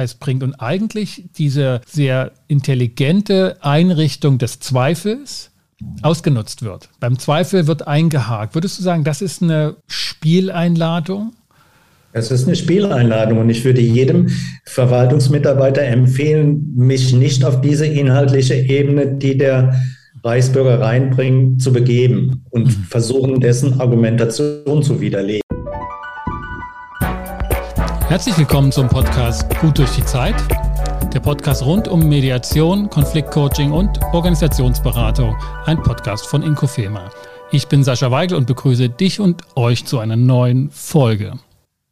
es bringt und eigentlich diese sehr intelligente Einrichtung des Zweifels ausgenutzt wird. Beim Zweifel wird eingehakt. Würdest du sagen, das ist eine Spieleinladung? Es ist eine Spieleinladung und ich würde jedem Verwaltungsmitarbeiter empfehlen, mich nicht auf diese inhaltliche Ebene, die der Reichsbürger reinbringt, zu begeben und mhm. versuchen, dessen Argumentation zu widerlegen. Herzlich willkommen zum Podcast Gut durch die Zeit. Der Podcast rund um Mediation, Konfliktcoaching und Organisationsberatung. Ein Podcast von Inkofema. Ich bin Sascha Weigel und begrüße dich und euch zu einer neuen Folge.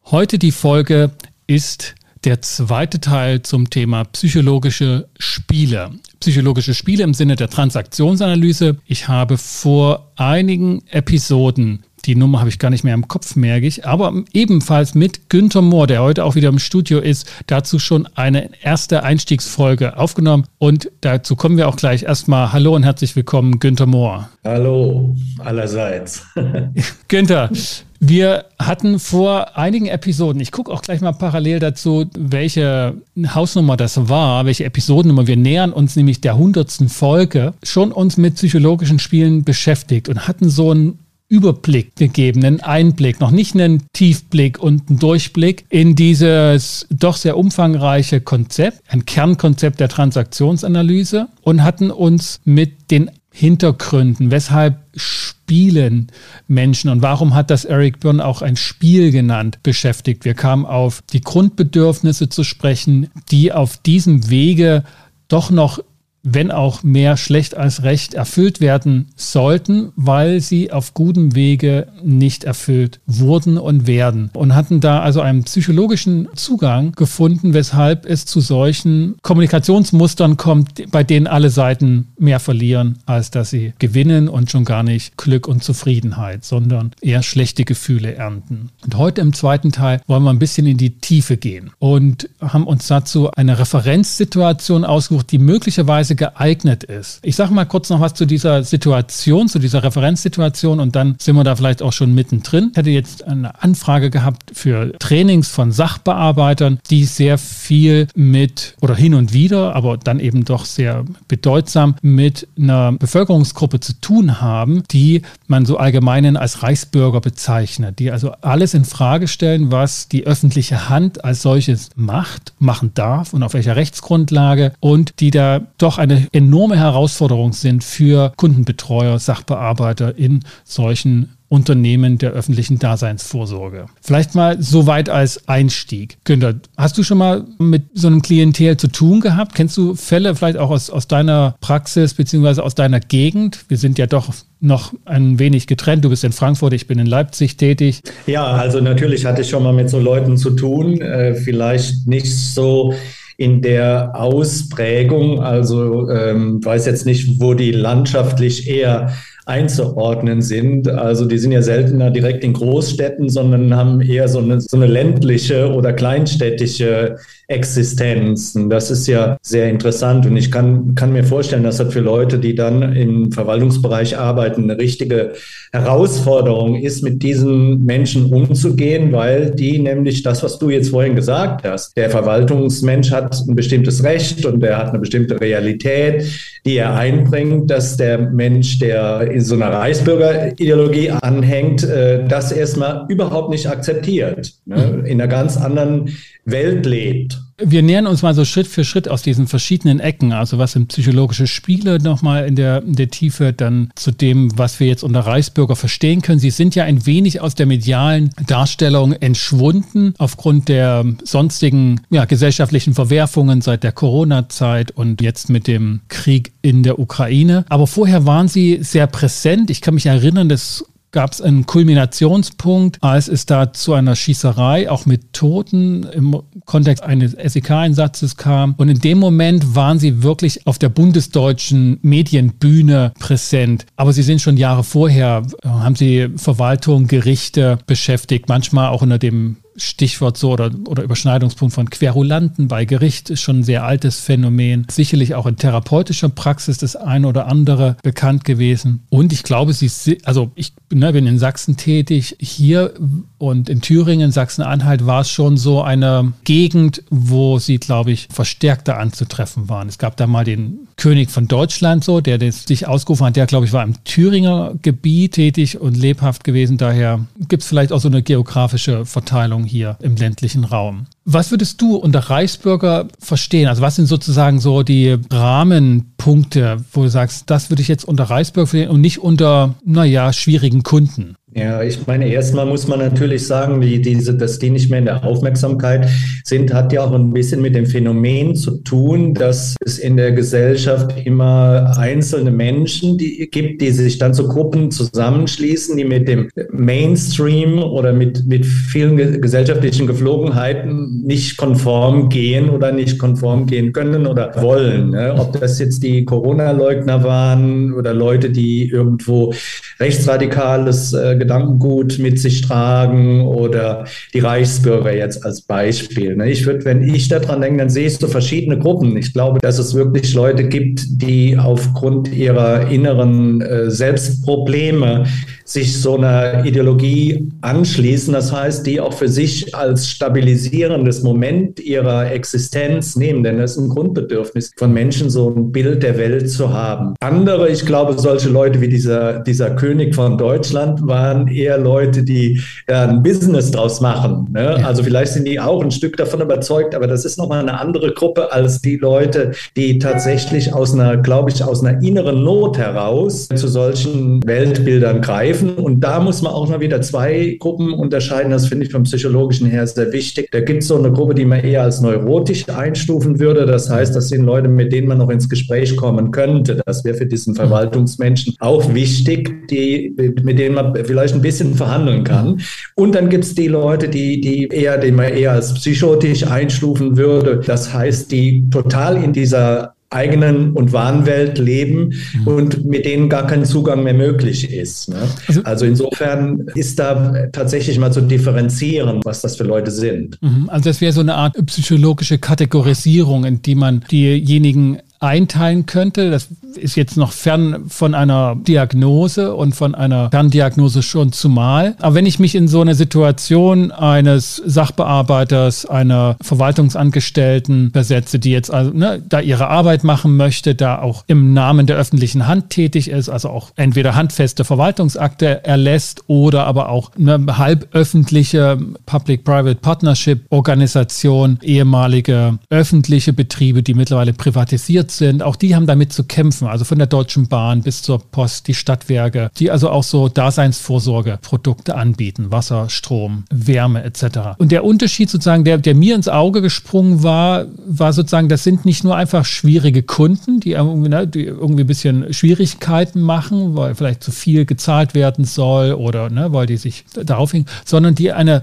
Heute die Folge ist der zweite Teil zum Thema psychologische Spiele. Psychologische Spiele im Sinne der Transaktionsanalyse. Ich habe vor einigen Episoden die Nummer habe ich gar nicht mehr im Kopf, merke ich. Aber ebenfalls mit Günther Mohr, der heute auch wieder im Studio ist, dazu schon eine erste Einstiegsfolge aufgenommen. Und dazu kommen wir auch gleich erstmal. Hallo und herzlich willkommen, Günther Mohr. Hallo allerseits. Günther, wir hatten vor einigen Episoden, ich gucke auch gleich mal parallel dazu, welche Hausnummer das war, welche Episodennummer. Wir nähern uns nämlich der hundertsten Folge, schon uns mit psychologischen Spielen beschäftigt und hatten so ein Überblick gegeben, einen Einblick, noch nicht einen Tiefblick und einen Durchblick in dieses doch sehr umfangreiche Konzept, ein Kernkonzept der Transaktionsanalyse und hatten uns mit den Hintergründen, weshalb spielen Menschen und warum hat das Eric Byrne auch ein Spiel genannt, beschäftigt. Wir kamen auf die Grundbedürfnisse zu sprechen, die auf diesem Wege doch noch wenn auch mehr schlecht als recht, erfüllt werden sollten, weil sie auf gutem Wege nicht erfüllt wurden und werden. Und hatten da also einen psychologischen Zugang gefunden, weshalb es zu solchen Kommunikationsmustern kommt, bei denen alle Seiten mehr verlieren, als dass sie gewinnen und schon gar nicht Glück und Zufriedenheit, sondern eher schlechte Gefühle ernten. Und heute im zweiten Teil wollen wir ein bisschen in die Tiefe gehen und haben uns dazu eine Referenzsituation ausgesucht, die möglicherweise geeignet ist. Ich sage mal kurz noch was zu dieser Situation, zu dieser Referenzsituation und dann sind wir da vielleicht auch schon mittendrin. Ich hätte jetzt eine Anfrage gehabt für Trainings von Sachbearbeitern, die sehr viel mit oder hin und wieder, aber dann eben doch sehr bedeutsam mit einer Bevölkerungsgruppe zu tun haben, die man so allgemein als Reichsbürger bezeichnet, die also alles in Frage stellen, was die öffentliche Hand als solches macht, machen darf und auf welcher Rechtsgrundlage und die da doch ein eine enorme Herausforderung sind für Kundenbetreuer, Sachbearbeiter in solchen Unternehmen der öffentlichen Daseinsvorsorge. Vielleicht mal so weit als Einstieg. Günther, hast du schon mal mit so einem Klientel zu tun gehabt? Kennst du Fälle vielleicht auch aus, aus deiner Praxis beziehungsweise aus deiner Gegend? Wir sind ja doch noch ein wenig getrennt. Du bist in Frankfurt, ich bin in Leipzig tätig. Ja, also natürlich hatte ich schon mal mit so Leuten zu tun. Äh, vielleicht nicht so in der Ausprägung. Also ähm, weiß jetzt nicht, wo die landschaftlich eher einzuordnen sind. Also die sind ja seltener direkt in Großstädten, sondern haben eher so eine, so eine ländliche oder kleinstädtische Existenz. Und das ist ja sehr interessant. Und ich kann, kann mir vorstellen, dass das für Leute, die dann im Verwaltungsbereich arbeiten, eine richtige Herausforderung ist, mit diesen Menschen umzugehen, weil die nämlich das, was du jetzt vorhin gesagt hast, der Verwaltungsmensch hat ein bestimmtes Recht und er hat eine bestimmte Realität, die er einbringt, dass der Mensch, der so einer Reichsbürgerideologie anhängt, äh, das erstmal überhaupt nicht akzeptiert, ne? in einer ganz anderen Welt lebt. Wir nähern uns mal so Schritt für Schritt aus diesen verschiedenen Ecken, also was sind psychologische Spiele nochmal in der, in der Tiefe, dann zu dem, was wir jetzt unter Reichsbürger verstehen können. Sie sind ja ein wenig aus der medialen Darstellung entschwunden aufgrund der sonstigen ja, gesellschaftlichen Verwerfungen seit der Corona-Zeit und jetzt mit dem Krieg in der Ukraine. Aber vorher waren sie sehr präsent. Ich kann mich erinnern, dass gab es einen Kulminationspunkt, als es da zu einer Schießerei, auch mit Toten im Kontext eines SEK-Einsatzes kam. Und in dem Moment waren sie wirklich auf der bundesdeutschen Medienbühne präsent. Aber sie sind schon Jahre vorher, haben sie Verwaltung, Gerichte beschäftigt, manchmal auch unter dem Stichwort so oder, oder Überschneidungspunkt von Querulanten bei Gericht ist schon ein sehr altes Phänomen. Sicherlich auch in therapeutischer Praxis das eine oder andere bekannt gewesen. Und ich glaube, sie, also ich ne, bin in Sachsen tätig. Hier und in Thüringen, Sachsen-Anhalt war es schon so eine Gegend, wo sie, glaube ich, verstärkter anzutreffen waren. Es gab da mal den König von Deutschland so, der sich ausgerufen hat. Der, glaube ich, war im Thüringer Gebiet tätig und lebhaft gewesen. Daher gibt es vielleicht auch so eine geografische Verteilung hier im ländlichen Raum. Was würdest du unter Reichsbürger verstehen? Also was sind sozusagen so die Rahmenpunkte, wo du sagst, das würde ich jetzt unter Reichsbürger verstehen und nicht unter, naja, schwierigen Kunden? Ja, ich meine, erstmal muss man natürlich sagen, wie diese, dass die nicht mehr in der Aufmerksamkeit sind, hat ja auch ein bisschen mit dem Phänomen zu tun, dass es in der Gesellschaft immer einzelne Menschen die, gibt, die sich dann zu Gruppen zusammenschließen, die mit dem Mainstream oder mit, mit vielen gesellschaftlichen Geflogenheiten nicht konform gehen oder nicht konform gehen können oder wollen. Ne? Ob das jetzt die Corona-Leugner waren oder Leute, die irgendwo rechtsradikales äh, Gedankengut mit sich tragen oder die Reichsbürger jetzt als Beispiel. Ne? Ich würde, wenn ich daran denke, dann sehe ich so verschiedene Gruppen. Ich glaube, dass es wirklich Leute gibt, die aufgrund ihrer inneren äh, Selbstprobleme sich so einer Ideologie anschließen. Das heißt, die auch für sich als stabilisierendes Moment ihrer Existenz nehmen, denn das ist ein Grundbedürfnis von Menschen, so ein Bild der Welt zu haben. Andere, ich glaube, solche Leute wie dieser, dieser König von Deutschland waren eher Leute, die ja, ein Business draus machen. Ne? Also vielleicht sind die auch ein Stück davon überzeugt, aber das ist nochmal eine andere Gruppe als die Leute, die tatsächlich aus einer, glaube ich, aus einer inneren Not heraus zu solchen Weltbildern greifen helfen. Und da muss man auch mal wieder zwei Gruppen unterscheiden. Das finde ich vom psychologischen her sehr wichtig. Da gibt es so eine Gruppe, die man eher als neurotisch einstufen würde. Das heißt, das sind Leute, mit denen man noch ins Gespräch kommen könnte. Das wäre für diesen Verwaltungsmenschen auch wichtig, die, mit denen man vielleicht ein bisschen verhandeln kann. Und dann gibt es die Leute, die, die eher, den man eher als psychotisch einstufen würde. Das heißt, die total in dieser eigenen und wahren Welt leben mhm. und mit denen gar kein Zugang mehr möglich ist. Ne? Also, also, insofern ist da tatsächlich mal zu differenzieren, was das für Leute sind. Mhm. Also das wäre so eine Art psychologische Kategorisierung, in die man diejenigen einteilen könnte. Das ist jetzt noch fern von einer Diagnose und von einer Ferndiagnose schon zumal. Aber wenn ich mich in so eine Situation eines Sachbearbeiters, einer Verwaltungsangestellten versetze, die jetzt also ne, da ihre Arbeit machen möchte, da auch im Namen der öffentlichen Hand tätig ist, also auch entweder handfeste Verwaltungsakte erlässt oder aber auch eine halböffentliche Public-Private Partnership Organisation, ehemalige öffentliche Betriebe, die mittlerweile privatisiert sind, auch die haben damit zu kämpfen, also von der Deutschen Bahn bis zur Post, die Stadtwerke, die also auch so Daseinsvorsorgeprodukte anbieten, Wasser, Strom, Wärme etc. Und der Unterschied sozusagen, der, der mir ins Auge gesprungen war, war sozusagen, das sind nicht nur einfach schwierige Kunden, die irgendwie, ne, die irgendwie ein bisschen Schwierigkeiten machen, weil vielleicht zu viel gezahlt werden soll oder ne, weil die sich darauf hängen, sondern die eine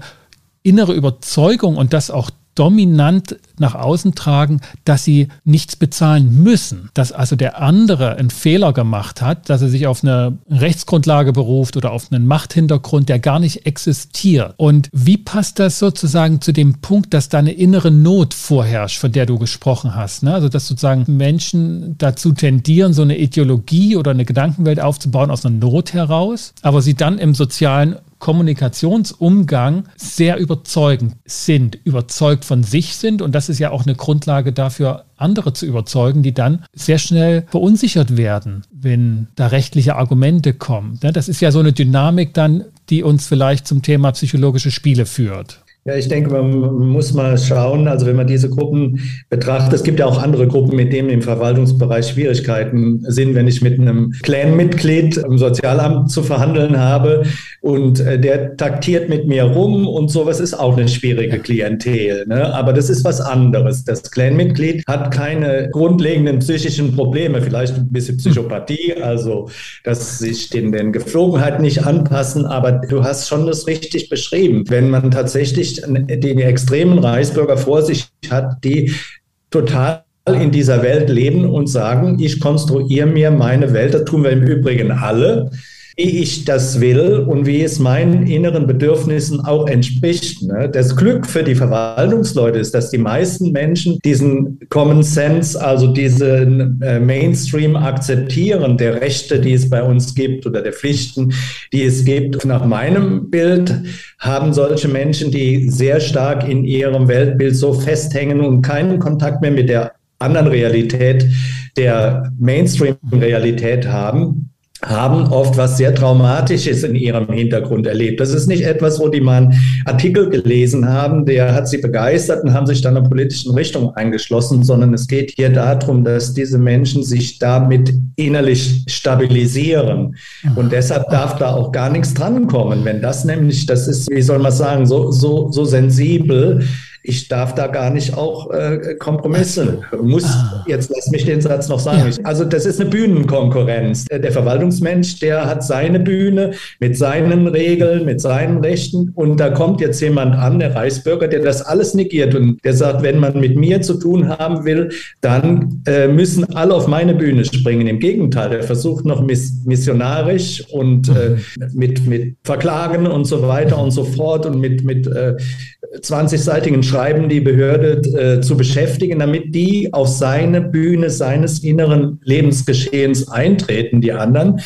innere Überzeugung und das auch dominant nach außen tragen, dass sie nichts bezahlen müssen. Dass also der andere einen Fehler gemacht hat, dass er sich auf eine Rechtsgrundlage beruft oder auf einen Machthintergrund, der gar nicht existiert. Und wie passt das sozusagen zu dem Punkt, dass da eine innere Not vorherrscht, von der du gesprochen hast? Ne? Also dass sozusagen Menschen dazu tendieren, so eine Ideologie oder eine Gedankenwelt aufzubauen aus einer Not heraus, aber sie dann im sozialen Kommunikationsumgang sehr überzeugend sind, überzeugt von sich sind. Und das ist ja auch eine Grundlage dafür, andere zu überzeugen, die dann sehr schnell verunsichert werden, wenn da rechtliche Argumente kommen. Das ist ja so eine Dynamik dann, die uns vielleicht zum Thema psychologische Spiele führt. Ja, ich denke, man muss mal schauen, also wenn man diese Gruppen betrachtet, es gibt ja auch andere Gruppen, mit denen im Verwaltungsbereich Schwierigkeiten sind, wenn ich mit einem Clan-Mitglied im Sozialamt zu verhandeln habe und äh, der taktiert mit mir rum und sowas ist auch eine schwierige Klientel. Ne? Aber das ist was anderes. Das Clan-Mitglied hat keine grundlegenden psychischen Probleme, vielleicht ein bisschen Psychopathie, also dass sich den, den Geflogenheiten nicht anpassen, aber du hast schon das richtig beschrieben. Wenn man tatsächlich nicht den extremen Reichsbürger vor sich hat, die total in dieser Welt leben und sagen, ich konstruiere mir meine Welt, das tun wir im Übrigen alle. Wie ich das will und wie es meinen inneren Bedürfnissen auch entspricht. Ne? Das Glück für die Verwaltungsleute ist, dass die meisten Menschen diesen Common Sense, also diesen äh, Mainstream akzeptieren, der Rechte, die es bei uns gibt oder der Pflichten, die es gibt. Nach meinem Bild haben solche Menschen, die sehr stark in ihrem Weltbild so festhängen und keinen Kontakt mehr mit der anderen Realität, der Mainstream-Realität haben, haben oft was sehr Traumatisches in ihrem Hintergrund erlebt. Das ist nicht etwas, wo die mal einen Artikel gelesen haben, der hat sie begeistert und haben sich dann einer politischen Richtung eingeschlossen, sondern es geht hier darum, dass diese Menschen sich damit innerlich stabilisieren. Und deshalb darf da auch gar nichts drankommen. Wenn das nämlich, das ist, wie soll man sagen, so, so, so sensibel, ich darf da gar nicht auch äh, Kompromisse. Muss, ah. jetzt lass mich den Satz noch sagen. Ja. Also das ist eine Bühnenkonkurrenz. Der Verwaltungsmensch, der hat seine Bühne mit seinen Regeln, mit seinen Rechten und da kommt jetzt jemand an, der Reichsbürger, der das alles negiert und der sagt, wenn man mit mir zu tun haben will, dann äh, müssen alle auf meine Bühne springen. Im Gegenteil, der versucht noch miss missionarisch und äh, mhm. mit, mit Verklagen und so weiter und so fort und mit, mit äh, 20-seitigen Schreiben die Behörde äh, zu beschäftigen, damit die auf seine Bühne seines inneren Lebensgeschehens eintreten, die anderen.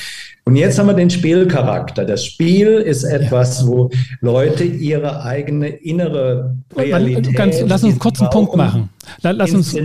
Und jetzt haben wir den Spielcharakter. Das Spiel ist etwas, wo Leute ihre eigene innere Realität. Ganz, lass uns kurz einen Punkt machen. Lass uns,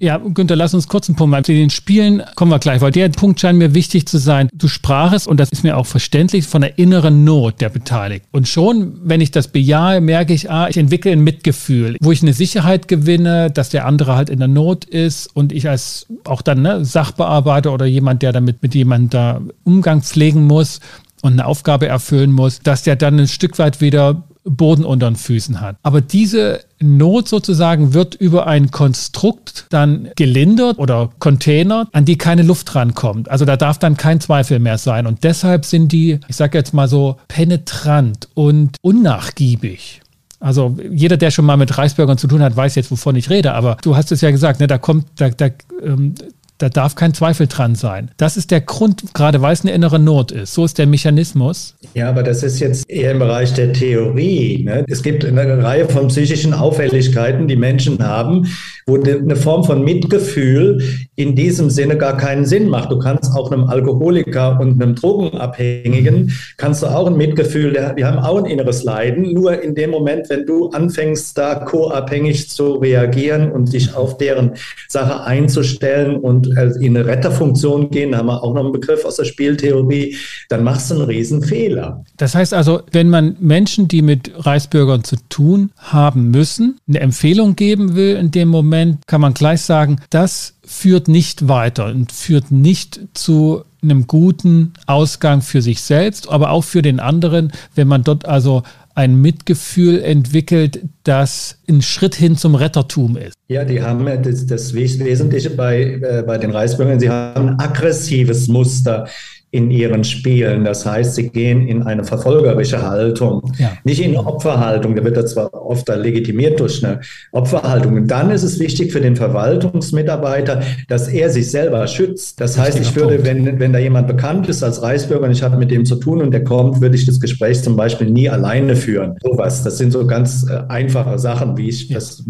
ja, Günther, lass uns kurz einen Punkt machen. Zu den Spielen kommen wir gleich, weil der Punkt scheint mir wichtig zu sein. Du sprachest, und das ist mir auch verständlich, von der inneren Not der Beteiligten. Und schon, wenn ich das bejahe, merke ich, ah, ich entwickle ein Mitgefühl, wo ich eine Sicherheit gewinne, dass der andere halt in der Not ist und ich als auch dann ne, Sachbearbeiter oder jemand, der damit mit jemandem da Umgang pflegen muss und eine Aufgabe erfüllen muss, dass der dann ein Stück weit wieder Boden unter den Füßen hat. Aber diese Not sozusagen wird über ein Konstrukt dann gelindert oder Container, an die keine Luft rankommt. Also da darf dann kein Zweifel mehr sein. Und deshalb sind die, ich sage jetzt mal so, penetrant und unnachgiebig. Also jeder, der schon mal mit Reisbürgern zu tun hat, weiß jetzt, wovon ich rede. Aber du hast es ja gesagt, ne, da kommt, da, da ähm, da darf kein Zweifel dran sein. Das ist der Grund, gerade weil es eine innere Not ist. So ist der Mechanismus. Ja, aber das ist jetzt eher im Bereich der Theorie. Ne? Es gibt eine Reihe von psychischen Auffälligkeiten, die Menschen haben, wo eine Form von Mitgefühl in diesem Sinne gar keinen Sinn macht. Du kannst auch einem Alkoholiker und einem Drogenabhängigen, kannst du auch ein Mitgefühl, die haben auch ein inneres Leiden. Nur in dem Moment, wenn du anfängst, da co-abhängig zu reagieren und dich auf deren Sache einzustellen und und in eine Retterfunktion gehen, da haben wir auch noch einen Begriff aus der Spieltheorie, dann machst du einen riesen Fehler. Das heißt also, wenn man Menschen, die mit Reichsbürgern zu tun haben müssen, eine Empfehlung geben will in dem Moment, kann man gleich sagen, das führt nicht weiter und führt nicht zu einem guten Ausgang für sich selbst, aber auch für den anderen, wenn man dort also ein Mitgefühl entwickelt, das ein Schritt hin zum Rettertum ist. Ja, die haben das, das Wesentliche bei, äh, bei den Reisbürgern, sie haben ein aggressives Muster in ihren Spielen. Das heißt, sie gehen in eine verfolgerische Haltung, ja. nicht in Opferhaltung. Da wird das zwar oft legitimiert durch eine Opferhaltung. Und dann ist es wichtig für den Verwaltungsmitarbeiter, dass er sich selber schützt. Das heißt, ich würde, wenn, wenn da jemand bekannt ist als Reisbürger und ich habe mit dem zu tun und der kommt, würde ich das Gespräch zum Beispiel nie alleine führen. Sowas. Das sind so ganz äh, einfache Sachen, wie ich das.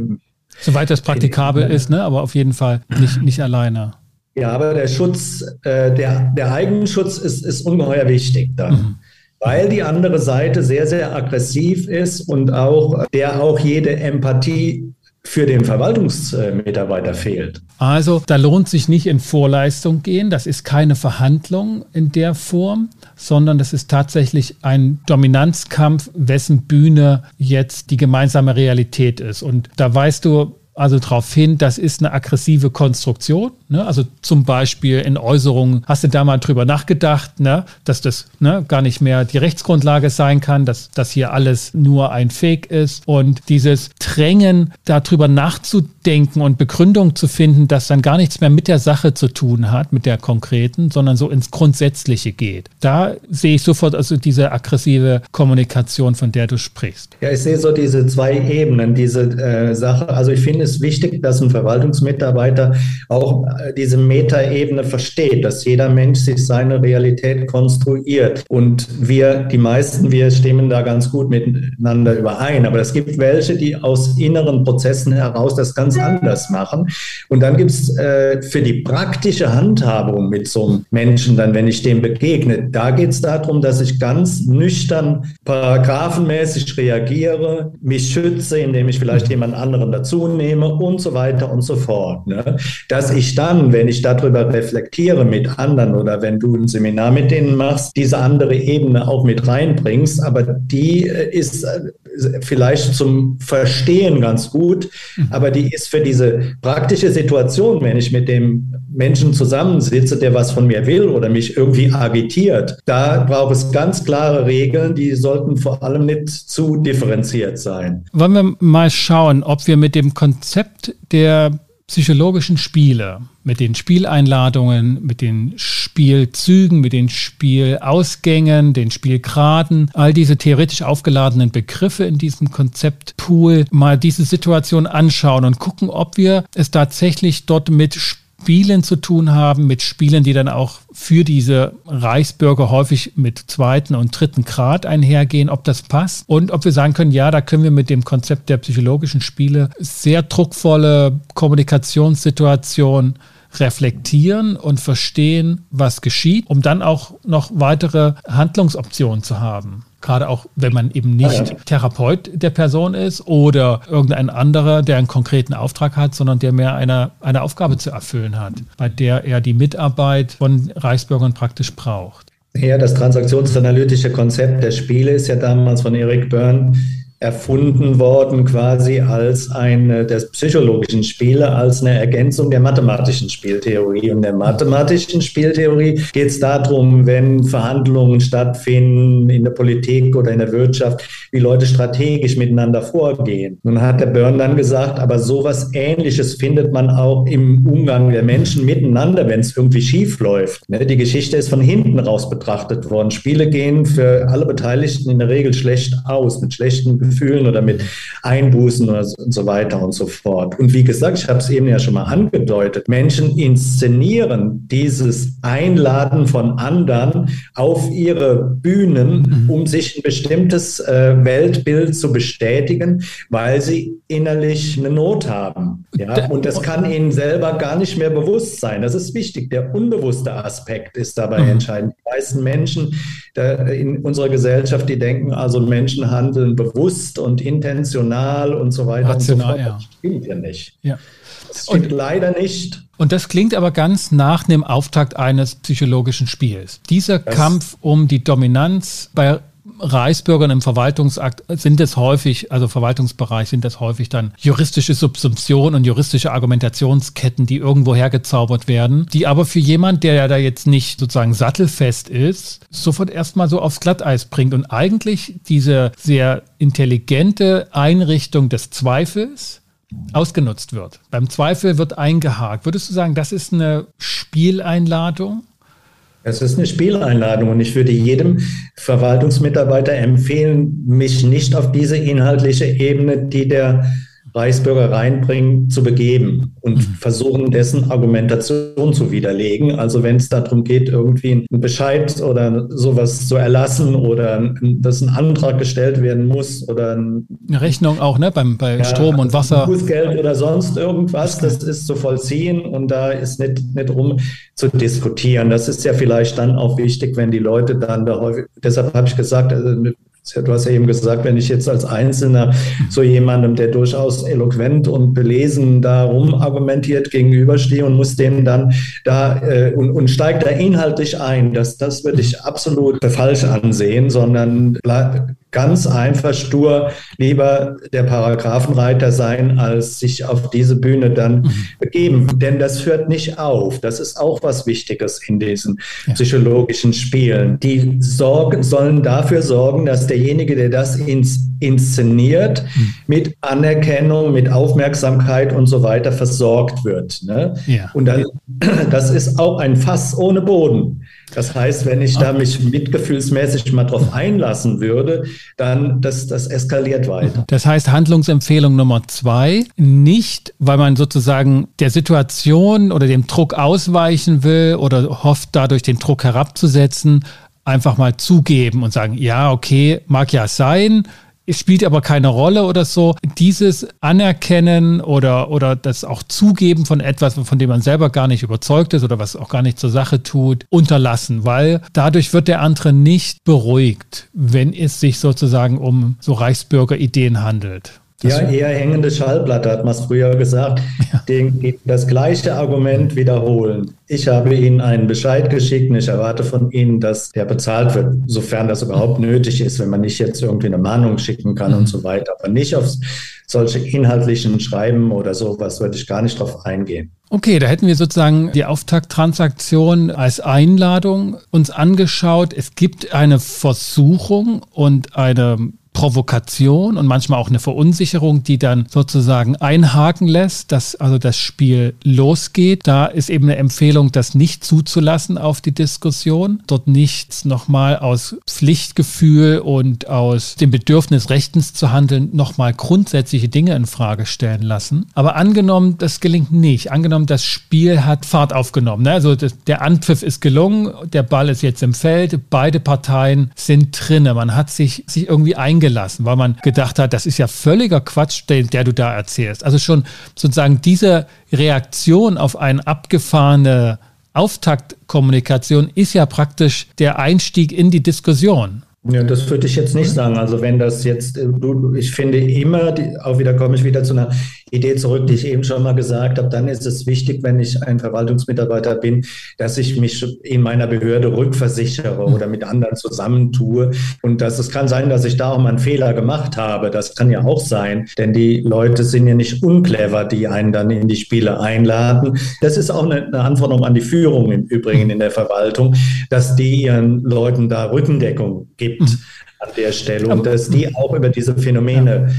Soweit das praktikabel ist, ne? aber auf jeden Fall nicht, nicht alleine. Ja, aber der Schutz, äh, der, der Eigenschutz ist, ist ungeheuer wichtig dann. Mhm. Weil die andere Seite sehr, sehr aggressiv ist und auch der auch jede Empathie für den Verwaltungsmitarbeiter fehlt. Also da lohnt sich nicht in Vorleistung gehen. Das ist keine Verhandlung in der Form, sondern das ist tatsächlich ein Dominanzkampf, wessen Bühne jetzt die gemeinsame Realität ist. Und da weißt du, also darauf hin, das ist eine aggressive Konstruktion. Ne? Also zum Beispiel in Äußerungen, hast du da mal drüber nachgedacht, ne? dass das ne, gar nicht mehr die Rechtsgrundlage sein kann, dass das hier alles nur ein Fake ist. Und dieses Drängen, darüber nachzudenken und Begründung zu finden, dass dann gar nichts mehr mit der Sache zu tun hat, mit der konkreten, sondern so ins Grundsätzliche geht. Da sehe ich sofort also diese aggressive Kommunikation, von der du sprichst. Ja, ich sehe so diese zwei Ebenen, diese äh, Sache. Also ich finde, ist wichtig, dass ein Verwaltungsmitarbeiter auch äh, diese Metaebene versteht, dass jeder Mensch sich seine Realität konstruiert. Und wir, die meisten, wir stimmen da ganz gut miteinander überein. Aber es gibt welche, die aus inneren Prozessen heraus das ganz anders machen. Und dann gibt es äh, für die praktische Handhabung mit so einem Menschen, dann, wenn ich dem begegne, da geht es darum, dass ich ganz nüchtern, paragraphenmäßig reagiere, mich schütze, indem ich vielleicht jemand anderen dazu nehme und so weiter und so fort. Ne? Dass ich dann, wenn ich darüber reflektiere mit anderen oder wenn du ein Seminar mit denen machst, diese andere Ebene auch mit reinbringst, aber die äh, ist äh, vielleicht zum Verstehen ganz gut, mhm. aber die ist für diese praktische Situation, wenn ich mit dem Menschen zusammensitze, der was von mir will oder mich irgendwie agitiert, da braucht es ganz klare Regeln, die sollten vor allem nicht zu differenziert sein. Wollen wir mal schauen, ob wir mit dem Konzept der psychologischen Spiele, mit den Spieleinladungen, mit den Spielzügen, mit den Spielausgängen, den Spielgraden, all diese theoretisch aufgeladenen Begriffe in diesem Konzeptpool, mal diese Situation anschauen und gucken, ob wir es tatsächlich dort mit Spielen Spielen zu tun haben, mit Spielen, die dann auch für diese Reichsbürger häufig mit zweiten und dritten Grad einhergehen, ob das passt und ob wir sagen können, ja, da können wir mit dem Konzept der psychologischen Spiele sehr druckvolle Kommunikationssituationen reflektieren und verstehen, was geschieht, um dann auch noch weitere Handlungsoptionen zu haben. Gerade auch, wenn man eben nicht. Therapeut der Person ist oder irgendein anderer, der einen konkreten Auftrag hat, sondern der mehr eine, eine Aufgabe zu erfüllen hat, bei der er die Mitarbeit von Reichsbürgern praktisch braucht. Ja, das transaktionsanalytische Konzept der Spiele ist ja damals von Eric Byrne erfunden worden, quasi als eine der psychologischen Spiele, als eine Ergänzung der mathematischen Spieltheorie. Und der mathematischen Spieltheorie geht es darum, wenn Verhandlungen stattfinden in der Politik oder in der Wirtschaft, wie Leute strategisch miteinander vorgehen. Nun hat der Byrne dann gesagt, aber sowas Ähnliches findet man auch im Umgang der Menschen miteinander, wenn es irgendwie schief läuft. Ne, die Geschichte ist von hinten raus betrachtet worden. Spiele gehen für alle Beteiligten in der Regel schlecht aus, mit schlechten Gefühlen Gefühlen oder mit Einbußen oder so, und so weiter und so fort. Und wie gesagt, ich habe es eben ja schon mal angedeutet, Menschen inszenieren dieses Einladen von anderen auf ihre Bühnen, mhm. um sich ein bestimmtes äh, Weltbild zu bestätigen, weil sie innerlich eine Not haben. Ja? Und das kann ihnen selber gar nicht mehr bewusst sein. Das ist wichtig. Der unbewusste Aspekt ist dabei mhm. entscheidend. Die meisten Menschen in unserer Gesellschaft, die denken also, Menschen handeln bewusst bewusst und intentional und so weiter. Rational, und so fort. Das stimmt ja nicht. Ja. Das stimmt und, leider nicht. Und das klingt aber ganz nach dem Auftakt eines psychologischen Spiels. Dieser das Kampf um die Dominanz bei Reichsbürgern im Verwaltungsakt sind es häufig, also Verwaltungsbereich sind das häufig dann juristische Subsumption und juristische Argumentationsketten, die irgendwo hergezaubert werden, die aber für jemand, der ja da jetzt nicht sozusagen sattelfest ist, sofort erstmal so aufs Glatteis bringt und eigentlich diese sehr intelligente Einrichtung des Zweifels ausgenutzt wird. Beim Zweifel wird eingehakt. Würdest du sagen, das ist eine Spieleinladung? Es ist eine Spieleinladung und ich würde jedem Verwaltungsmitarbeiter empfehlen, mich nicht auf diese inhaltliche Ebene, die der Reichsbürger reinbringen, zu begeben und mhm. versuchen, dessen Argumentation zu widerlegen. Also wenn es darum geht, irgendwie einen Bescheid oder sowas zu erlassen oder dass ein Antrag gestellt werden muss oder eine Rechnung auch, ne, beim, bei ja, Strom und Wasser. Bußgeld oder sonst irgendwas, das ist zu vollziehen und da ist nicht, nicht rum zu diskutieren. Das ist ja vielleicht dann auch wichtig, wenn die Leute dann da häufig, deshalb habe ich gesagt, also Du hast ja eben gesagt, wenn ich jetzt als Einzelner so jemandem, der durchaus eloquent und belesen darum argumentiert gegenüberstehe und muss dem dann da äh, und, und steigt da inhaltlich ein, das, das würde ich absolut falsch ansehen, sondern ganz einfach stur lieber der Paragraphenreiter sein, als sich auf diese Bühne dann mhm. begeben. Denn das hört nicht auf. Das ist auch was Wichtiges in diesen psychologischen Spielen. Die sorgen, sollen dafür sorgen, dass derjenige, der das ins inszeniert, hm. mit Anerkennung, mit Aufmerksamkeit und so weiter versorgt wird. Ne? Ja. Und dann, das ist auch ein Fass ohne Boden. Das heißt, wenn ich da mich mitgefühlsmäßig mal drauf einlassen würde, dann das, das eskaliert weiter. Das heißt, Handlungsempfehlung Nummer zwei, nicht, weil man sozusagen der Situation oder dem Druck ausweichen will oder hofft, dadurch den Druck herabzusetzen, einfach mal zugeben und sagen, ja, okay, mag ja sein, es spielt aber keine Rolle oder so. Dieses Anerkennen oder, oder das auch Zugeben von etwas, von dem man selber gar nicht überzeugt ist oder was auch gar nicht zur Sache tut, unterlassen, weil dadurch wird der andere nicht beruhigt, wenn es sich sozusagen um so Reichsbürgerideen handelt. Ja, eher hängende Schallplatte, hat man es früher gesagt. Ja. Den, das gleiche Argument wiederholen. Ich habe Ihnen einen Bescheid geschickt und ich erwarte von Ihnen, dass der bezahlt wird, sofern das überhaupt nötig ist, wenn man nicht jetzt irgendwie eine Mahnung schicken kann mhm. und so weiter. Aber nicht auf solche inhaltlichen Schreiben oder sowas würde ich gar nicht drauf eingehen. Okay, da hätten wir sozusagen die Auftakttransaktion als Einladung uns angeschaut. Es gibt eine Versuchung und eine Provokation und manchmal auch eine Verunsicherung, die dann sozusagen einhaken lässt, dass also das Spiel losgeht. Da ist eben eine Empfehlung, das nicht zuzulassen auf die Diskussion, dort nichts nochmal aus Pflichtgefühl und aus dem Bedürfnis rechtens zu handeln, nochmal grundsätzliche Dinge in Frage stellen lassen. Aber angenommen, das gelingt nicht. Angenommen, das Spiel hat Fahrt aufgenommen. Ne? Also der Anpfiff ist gelungen, der Ball ist jetzt im Feld, beide Parteien sind drinne. Man hat sich, sich irgendwie eingegangen gelassen, weil man gedacht hat, das ist ja völliger Quatsch, den, der du da erzählst. Also schon sozusagen diese Reaktion auf eine abgefahrene Auftaktkommunikation ist ja praktisch der Einstieg in die Diskussion. Ja, das würde ich jetzt nicht sagen. Also wenn das jetzt, äh, ich finde immer, auch wieder komme ich wieder zu einer Idee zurück, die ich eben schon mal gesagt habe, dann ist es wichtig, wenn ich ein Verwaltungsmitarbeiter bin, dass ich mich in meiner Behörde rückversichere oder mit anderen zusammentue. Und dass es kann sein, dass ich da auch mal einen Fehler gemacht habe. Das kann ja auch sein, denn die Leute sind ja nicht unclever, die einen dann in die Spiele einladen. Das ist auch eine, eine Anforderung an die Führung im Übrigen in der Verwaltung, dass die ihren Leuten da Rückendeckung gibt mhm. an der Stelle und dass die auch über diese Phänomene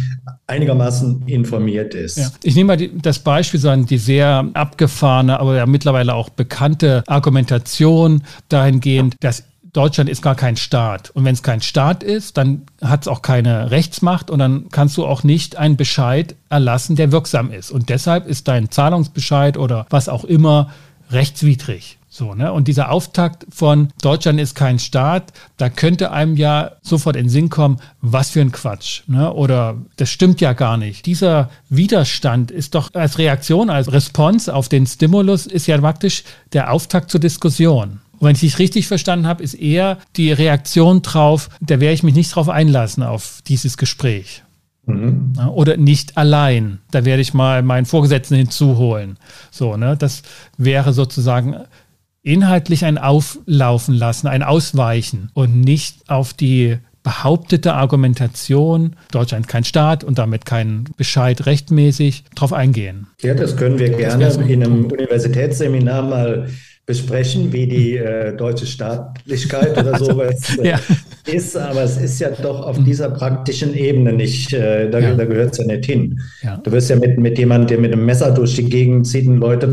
einigermaßen informiert ist. Ja. Ich nehme mal die, das Beispiel so an die sehr abgefahrene, aber ja mittlerweile auch bekannte Argumentation dahingehend, dass Deutschland ist gar kein Staat. Und wenn es kein Staat ist, dann hat es auch keine Rechtsmacht und dann kannst du auch nicht einen Bescheid erlassen, der wirksam ist. Und deshalb ist dein Zahlungsbescheid oder was auch immer rechtswidrig. So, ne? Und dieser Auftakt von Deutschland ist kein Staat, da könnte einem ja sofort in den Sinn kommen, was für ein Quatsch. Ne? Oder das stimmt ja gar nicht. Dieser Widerstand ist doch als Reaktion, als Response auf den Stimulus, ist ja praktisch der Auftakt zur Diskussion. Und wenn ich dich richtig verstanden habe, ist eher die Reaktion drauf, da werde ich mich nicht drauf einlassen auf dieses Gespräch. Mhm. Oder nicht allein. Da werde ich mal meinen Vorgesetzten hinzuholen. So, ne? Das wäre sozusagen inhaltlich ein Auflaufen lassen, ein Ausweichen und nicht auf die behauptete Argumentation, Deutschland kein Staat und damit kein Bescheid rechtmäßig, drauf eingehen. Ja, das können wir gerne in einem Universitätsseminar mal besprechen, wie die äh, deutsche Staatlichkeit oder sowas äh, ja. Ist, aber es ist ja doch auf dieser praktischen Ebene nicht, äh, da, ja. da gehört es ja nicht hin. Ja. Du wirst ja mit, mit jemandem, der mit einem Messer durch die Gegend zieht und Leute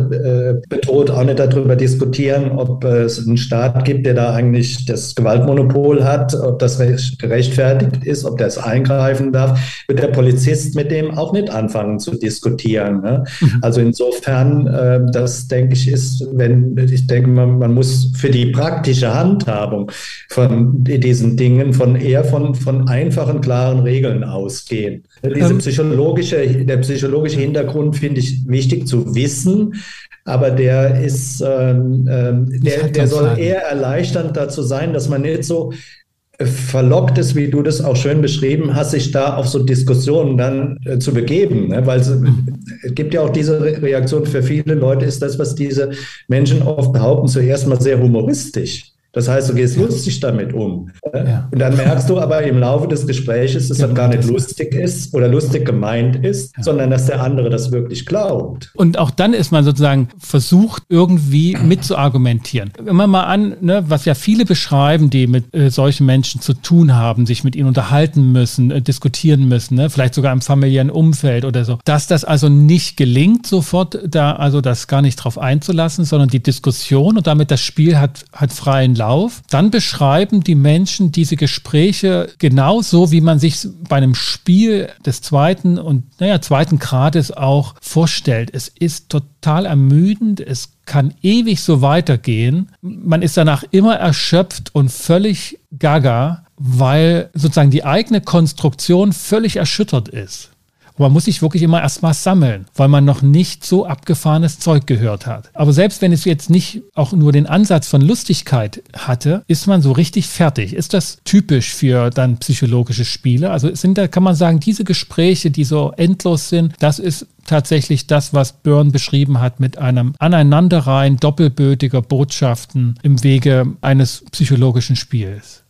äh, bedroht, auch nicht darüber diskutieren, ob es einen Staat gibt, der da eigentlich das Gewaltmonopol hat, ob das gerechtfertigt ist, ob der es eingreifen darf, wird der Polizist mit dem auch nicht anfangen zu diskutieren. Ne? Mhm. Also insofern, äh, das denke ich, ist, wenn ich ich denke, man, man muss für die praktische Handhabung von diesen Dingen von eher von, von einfachen, klaren Regeln ausgehen. Diese ähm. psychologische, der psychologische Hintergrund finde ich wichtig zu wissen, aber der ist, ähm, ähm der, der soll eher erleichternd dazu sein, dass man nicht so verlockt ist, wie du das auch schön beschrieben hast, sich da auf so Diskussionen dann äh, zu begeben. Ne? Weil es, es, gibt ja auch diese Reaktion für viele Leute, ist das, was diese Menschen oft behaupten, zuerst mal sehr humoristisch. Das heißt, du gehst lustig damit um. Ja. Und dann merkst du aber im Laufe des Gesprächs, dass ja, das gar nicht lustig ist oder lustig gemeint ist, ja. sondern dass der andere das wirklich glaubt. Und auch dann ist man sozusagen versucht, irgendwie mitzuargumentieren. Man mal an, ne, was ja viele beschreiben, die mit äh, solchen Menschen zu tun haben, sich mit ihnen unterhalten müssen, äh, diskutieren müssen, ne, vielleicht sogar im familiären Umfeld oder so, dass das also nicht gelingt, sofort da also das gar nicht drauf einzulassen, sondern die Diskussion und damit das Spiel hat, hat freien Lauf. Dann beschreiben die Menschen diese Gespräche genauso, wie man sich bei einem Spiel des zweiten und naja, zweiten Grades auch vorstellt. Es ist total ermüdend, es kann ewig so weitergehen. Man ist danach immer erschöpft und völlig gaga, weil sozusagen die eigene Konstruktion völlig erschüttert ist. Und man muss sich wirklich immer erstmal sammeln, weil man noch nicht so abgefahrenes Zeug gehört hat. Aber selbst wenn es jetzt nicht auch nur den Ansatz von Lustigkeit hatte, ist man so richtig fertig. Ist das typisch für dann psychologische Spiele? Also sind da, kann man sagen, diese Gespräche, die so endlos sind, das ist tatsächlich das, was Byrne beschrieben hat mit einem Aneinanderreihen doppelbötiger Botschaften im Wege eines psychologischen Spiels.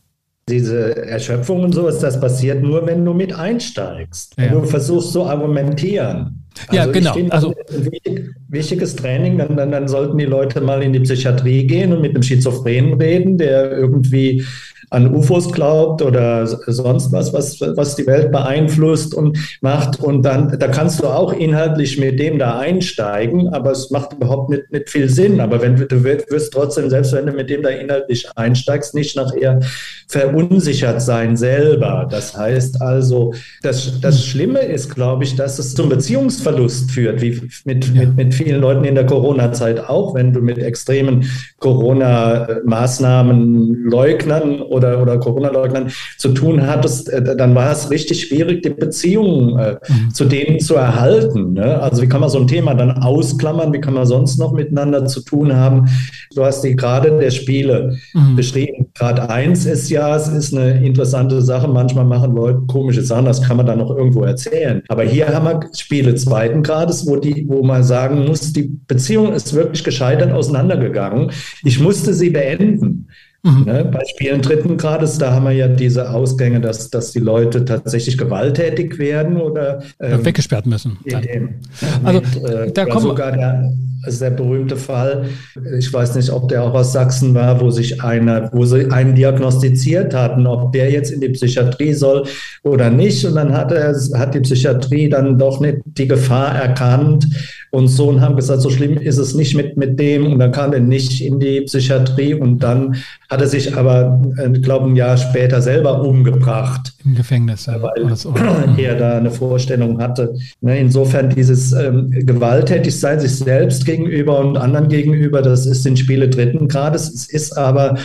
Diese Erschöpfung und sowas, das passiert nur, wenn du mit einsteigst. Wenn ja. du versuchst zu argumentieren. Also ja, genau. Finde, also ein wichtig, wichtiges Training, dann, dann, dann sollten die Leute mal in die Psychiatrie gehen und mit einem Schizophrenen reden, der irgendwie an UFOs glaubt oder sonst was, was, was die Welt beeinflusst und macht. Und dann, da kannst du auch inhaltlich mit dem da einsteigen, aber es macht überhaupt nicht, nicht viel Sinn. Aber wenn du, du wirst trotzdem, selbst wenn du mit dem da inhaltlich einsteigst, nicht nachher verunsichert sein selber. Das heißt also, das, das Schlimme ist, glaube ich, dass es zum Beziehungsverlust führt, wie mit, mit, mit vielen Leuten in der Corona-Zeit auch, wenn du mit extremen Corona-Maßnahmen Leugnern oder oder, oder Corona-Leugnern zu tun hattest, äh, dann war es richtig schwierig, die Beziehungen äh, mhm. zu denen zu erhalten. Ne? Also wie kann man so ein Thema dann ausklammern? Wie kann man sonst noch miteinander zu tun haben? Du hast die gerade der Spiele mhm. beschrieben. Grad 1 ist ja, es ist eine interessante Sache. Manchmal machen Leute komische Sachen, das kann man dann noch irgendwo erzählen. Aber hier haben wir Spiele zweiten Grades, wo, die, wo man sagen muss, die Beziehung ist wirklich gescheitert auseinandergegangen. Ich musste sie beenden. Mhm. Ne, bei Spielen dritten Grades, da haben wir ja diese Ausgänge, dass, dass die Leute tatsächlich gewalttätig werden oder ähm, weggesperrt müssen. Dem, also mit, äh, da kommen sogar der sehr berühmte Fall. Ich weiß nicht, ob der auch aus Sachsen war, wo sich einer, wo sie einen diagnostiziert hatten, ob der jetzt in die Psychiatrie soll oder nicht. Und dann hat er, hat die Psychiatrie dann doch nicht die Gefahr erkannt und so und haben gesagt, so schlimm ist es nicht mit, mit dem. Und dann kam er nicht in die Psychiatrie und dann hat er sich aber, äh, ich glaube, ein Jahr später selber umgebracht. Im Gefängnis, ja. weil er da eine Vorstellung hatte. Ne, insofern dieses ähm, Gewalttätigsein sich selbst gegenüber und anderen gegenüber, das ist in Spiele dritten Grades. Es ist aber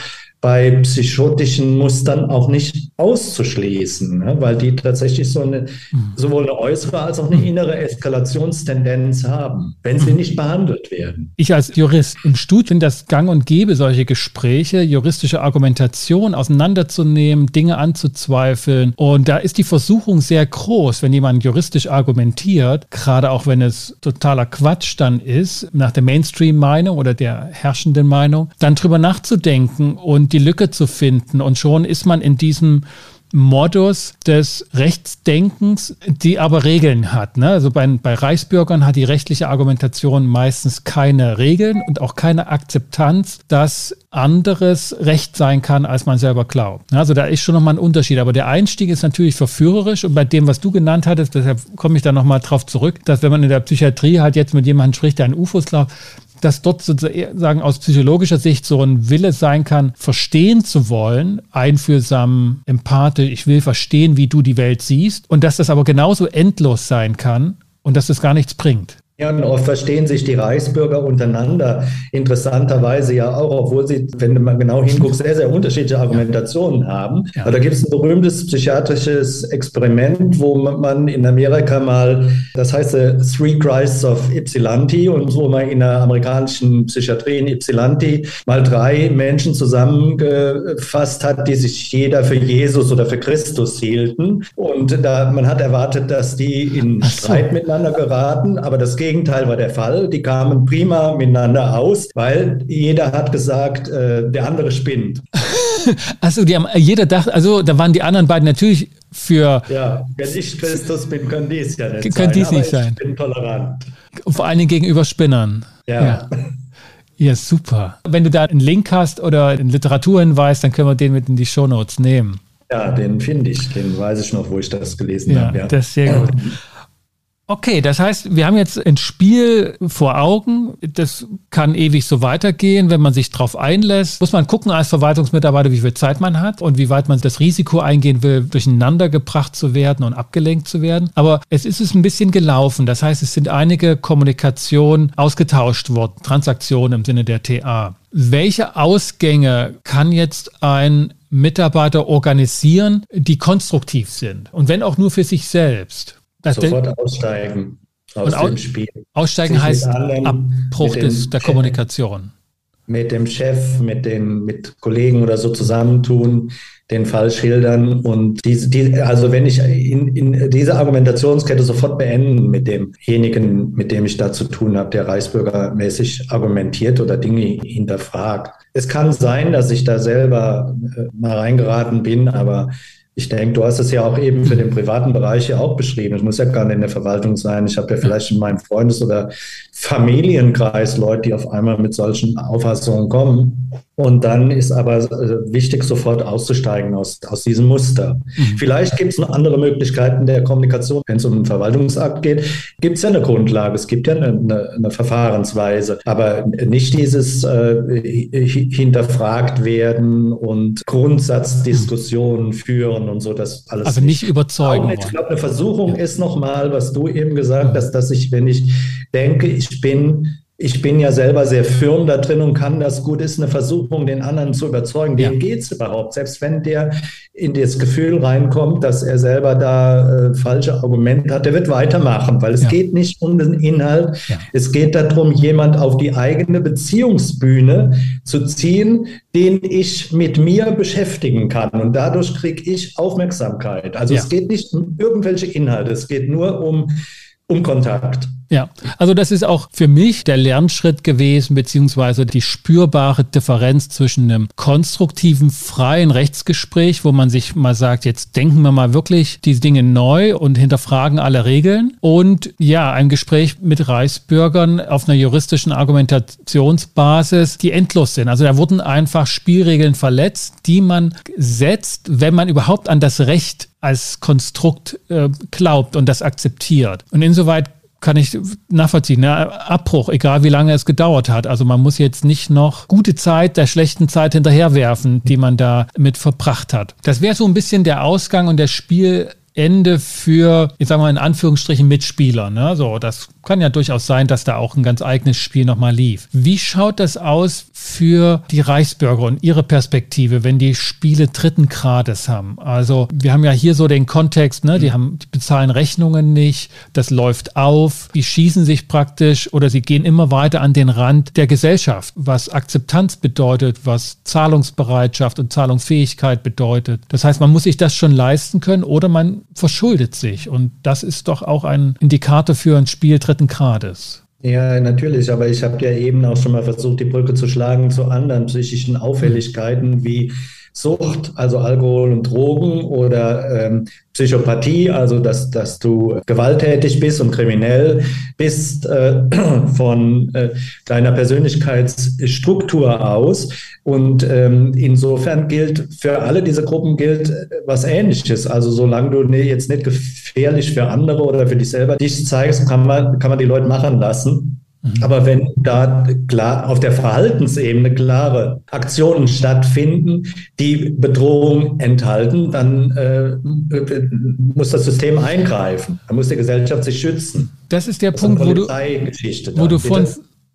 bei psychotischen Mustern auch nicht auszuschließen, ne? weil die tatsächlich so eine, mhm. sowohl eine äußere als auch eine innere Eskalationstendenz haben, wenn sie nicht behandelt werden. Ich als Jurist im Studium das gang und gäbe, solche Gespräche, juristische Argumentation auseinanderzunehmen, Dinge anzuzweifeln. Und da ist die Versuchung sehr groß, wenn jemand juristisch argumentiert, gerade auch wenn es totaler Quatsch dann ist, nach der Mainstream-Meinung oder der herrschenden Meinung, dann drüber nachzudenken und die Lücke zu finden. Und schon ist man in diesem Modus des Rechtsdenkens, die aber Regeln hat. Ne? Also bei, bei Reichsbürgern hat die rechtliche Argumentation meistens keine Regeln und auch keine Akzeptanz, dass anderes Recht sein kann, als man selber glaubt. Also da ist schon nochmal ein Unterschied. Aber der Einstieg ist natürlich verführerisch und bei dem, was du genannt hattest, deshalb komme ich da nochmal drauf zurück, dass wenn man in der Psychiatrie halt jetzt mit jemandem spricht, der an UFOs glaubt, dass dort sozusagen aus psychologischer Sicht so ein Wille sein kann, verstehen zu wollen, einfühlsam, empathisch, ich will verstehen, wie du die Welt siehst und dass das aber genauso endlos sein kann und dass das gar nichts bringt. Ja, und oft verstehen sich die Reichsbürger untereinander interessanterweise ja auch, obwohl sie, wenn man genau hinguckt, sehr, sehr unterschiedliche Argumentationen haben. Ja. Aber da gibt es ein berühmtes psychiatrisches Experiment, wo man in Amerika mal, das heißt äh, Three Christs of Ypsilanti und wo man in der amerikanischen Psychiatrie in Ypsilanti mal drei Menschen zusammengefasst hat, die sich jeder für Jesus oder für Christus hielten. Und da, man hat erwartet, dass die in Streit so. miteinander geraten, aber das geht Gegenteil war der Fall. Die kamen prima miteinander aus, weil jeder hat gesagt, äh, der andere spinnt. Also die haben jeder dachte, also da waren die anderen beiden natürlich für. Ja, wenn ich Christus bin, können die es ja nicht können sein. Dies nicht sein. Ich bin tolerant. Vor allen Dingen gegenüber Spinnern. Ja. ja. Ja, super. Wenn du da einen Link hast oder einen Literaturhinweis, dann können wir den mit in die Shownotes nehmen. Ja, den finde ich. Den weiß ich noch, wo ich das gelesen ja, habe. Ja, das ist sehr gut. Okay, das heißt, wir haben jetzt ein Spiel vor Augen. Das kann ewig so weitergehen, wenn man sich darauf einlässt. Muss man gucken als Verwaltungsmitarbeiter, wie viel Zeit man hat und wie weit man das Risiko eingehen will, durcheinander gebracht zu werden und abgelenkt zu werden. Aber es ist es ein bisschen gelaufen. Das heißt, es sind einige Kommunikationen ausgetauscht worden, Transaktionen im Sinne der TA. Welche Ausgänge kann jetzt ein Mitarbeiter organisieren, die konstruktiv sind? Und wenn auch nur für sich selbst? Sofort aussteigen aus aus, dem Spiel. Aussteigen Sich heißt Abbruch des, der Kommunikation. Mit dem Chef, mit den mit Kollegen oder so zusammentun, den Fall schildern und diese, die, also wenn ich in, in diese Argumentationskette sofort beenden mit demjenigen, mit dem ich da zu tun habe, der reichsbürgermäßig argumentiert oder Dinge hinterfragt. Es kann sein, dass ich da selber äh, mal reingeraten bin, aber ich denke, du hast es ja auch eben für den privaten Bereich ja auch beschrieben. Es muss ja gar nicht in der Verwaltung sein. Ich habe ja vielleicht in meinem Freundes- oder Familienkreis Leute, die auf einmal mit solchen Auffassungen kommen. Und dann ist aber äh, wichtig, sofort auszusteigen aus, aus diesem Muster. Mhm. Vielleicht gibt es noch andere Möglichkeiten der Kommunikation. Wenn es um einen Verwaltungsakt geht, gibt es ja eine Grundlage, es gibt ja eine, eine, eine Verfahrensweise, aber nicht dieses äh, hinterfragt werden und Grundsatzdiskussionen führen und so, das alles. Also nicht, nicht. überzeugen. ich glaube, eine Versuchung ja. ist nochmal, was du eben gesagt hast, dass ich, wenn ich denke, ich bin ich bin ja selber sehr firm da drin und kann das gut, ist eine Versuchung, den anderen zu überzeugen. Dem ja. geht es überhaupt. Selbst wenn der in das Gefühl reinkommt, dass er selber da äh, falsche Argumente hat, der wird weitermachen, weil es ja. geht nicht um den Inhalt. Ja. Es geht darum, jemand auf die eigene Beziehungsbühne zu ziehen, den ich mit mir beschäftigen kann. Und dadurch kriege ich Aufmerksamkeit. Also es geht nicht um irgendwelche Inhalte, es geht nur um, um Kontakt. Ja, also das ist auch für mich der Lernschritt gewesen, beziehungsweise die spürbare Differenz zwischen einem konstruktiven, freien Rechtsgespräch, wo man sich mal sagt, jetzt denken wir mal wirklich diese Dinge neu und hinterfragen alle Regeln und ja, ein Gespräch mit Reichsbürgern auf einer juristischen Argumentationsbasis, die endlos sind. Also da wurden einfach Spielregeln verletzt, die man setzt, wenn man überhaupt an das Recht als Konstrukt äh, glaubt und das akzeptiert. Und insoweit kann ich nachvollziehen. Ne? Abbruch, egal wie lange es gedauert hat. Also man muss jetzt nicht noch gute Zeit der schlechten Zeit hinterherwerfen, die man da mit verbracht hat. Das wäre so ein bisschen der Ausgang und der Spiel Ende für, ich sag mal in Anführungsstrichen, Mitspieler. Ne? So, das kann ja durchaus sein, dass da auch ein ganz eigenes Spiel nochmal lief. Wie schaut das aus für die Reichsbürger und ihre Perspektive, wenn die Spiele dritten Grades haben? Also wir haben ja hier so den Kontext, ne? die, haben, die bezahlen Rechnungen nicht, das läuft auf, die schießen sich praktisch oder sie gehen immer weiter an den Rand der Gesellschaft, was Akzeptanz bedeutet, was Zahlungsbereitschaft und Zahlungsfähigkeit bedeutet. Das heißt, man muss sich das schon leisten können oder man verschuldet sich. Und das ist doch auch ein Indikator für ein Spiel dritten Grades. Ja, natürlich, aber ich habe ja eben auch schon mal versucht, die Brücke zu schlagen zu anderen psychischen Auffälligkeiten wie Sucht, also Alkohol und Drogen oder ähm, Psychopathie, also dass, dass du gewalttätig bist und kriminell bist äh, von äh, deiner Persönlichkeitsstruktur aus. Und ähm, insofern gilt für alle diese Gruppen gilt äh, was Ähnliches. Also solange du jetzt nicht gefährlich für andere oder für dich selber dich zeigst, kann man, kann man die Leute machen lassen. Mhm. Aber wenn da klar auf der Verhaltensebene klare Aktionen stattfinden, die Bedrohung enthalten, dann äh, muss das System eingreifen. Dann muss die Gesellschaft sich schützen. Das ist der das Punkt, wo du, wo du von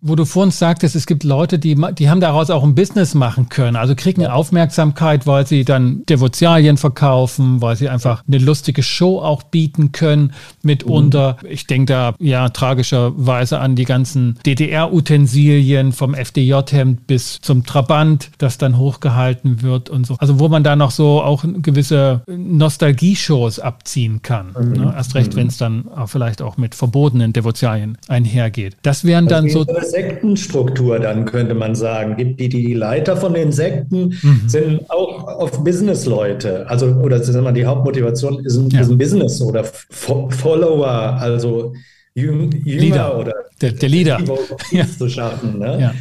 wo du vorhin sagtest, es gibt Leute, die, die haben daraus auch ein Business machen können. Also kriegen Aufmerksamkeit, weil sie dann Devotialien verkaufen, weil sie einfach eine lustige Show auch bieten können mitunter. Mhm. Ich denke da ja tragischerweise an die ganzen DDR-Utensilien vom FDJ-Hemd bis zum Trabant, das dann hochgehalten wird und so. Also wo man da noch so auch gewisse Nostalgie-Shows abziehen kann. Mhm. Ne? Erst recht, mhm. wenn es dann auch vielleicht auch mit verbotenen Devotialien einhergeht. Das wären dann so. Sektenstruktur, dann könnte man sagen. Gibt die, die Leiter von den Sekten mhm. sind auch auf Business-Leute. Also, oder sagen wir die Hauptmotivation ist ein, ja. ist ein Business oder Follower, also Jünger Leader. oder der, der Leader ja. zu schaffen. Ne? Ja.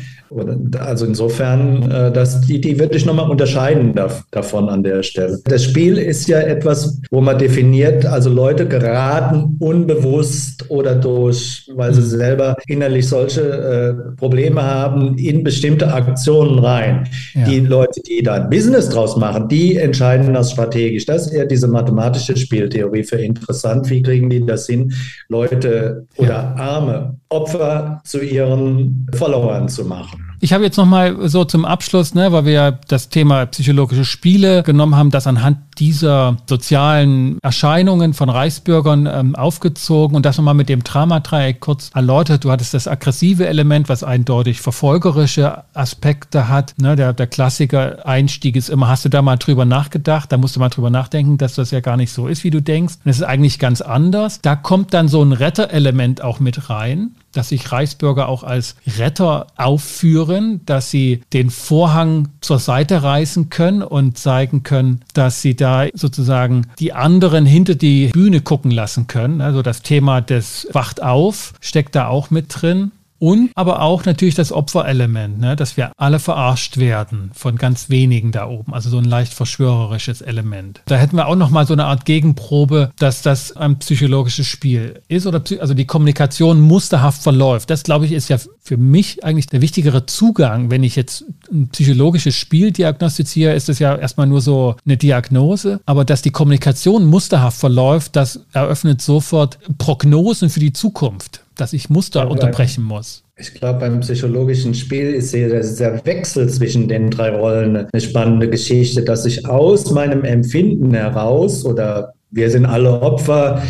Also insofern, äh, dass die, die wirklich nochmal unterscheiden davon an der Stelle. Das Spiel ist ja etwas, wo man definiert, also Leute geraten unbewusst oder durch, weil sie mhm. selber innerlich solche äh, Probleme haben, in bestimmte Aktionen rein. Ja. Die Leute, die da ein Business draus machen, die entscheiden das strategisch. Das ist eher diese mathematische Spieltheorie für interessant. Wie kriegen die das hin, Leute oder ja. arme Opfer zu ihren Followern zu machen? Ich habe jetzt noch mal so zum Abschluss, ne, weil wir ja das Thema psychologische Spiele genommen haben, das anhand dieser sozialen Erscheinungen von Reichsbürgern ähm, aufgezogen und das nochmal mit dem Dramadreieck kurz erläutert. Du hattest das aggressive Element, was eindeutig verfolgerische Aspekte hat. Ne, der, der Klassiker-Einstieg ist immer, hast du da mal drüber nachgedacht? Da musst du mal drüber nachdenken, dass das ja gar nicht so ist, wie du denkst. Und es ist eigentlich ganz anders. Da kommt dann so ein Retterelement auch mit rein dass sich Reichsbürger auch als Retter aufführen, dass sie den Vorhang zur Seite reißen können und zeigen können, dass sie da sozusagen die anderen hinter die Bühne gucken lassen können. Also das Thema des Wacht auf steckt da auch mit drin. Und aber auch natürlich das Opferelement, ne, dass wir alle verarscht werden von ganz wenigen da oben. Also so ein leicht verschwörerisches Element. Da hätten wir auch noch mal so eine Art Gegenprobe, dass das ein psychologisches Spiel ist oder also die Kommunikation musterhaft verläuft. Das glaube ich ist ja für mich eigentlich der wichtigere Zugang. Wenn ich jetzt ein psychologisches Spiel diagnostiziere, ist das ja erstmal nur so eine Diagnose. Aber dass die Kommunikation musterhaft verläuft, das eröffnet sofort Prognosen für die Zukunft dass ich Muster unterbrechen muss. Ich glaube, beim psychologischen Spiel ist der Wechsel zwischen den drei Rollen eine spannende Geschichte, dass ich aus meinem Empfinden heraus oder wir sind alle Opfer,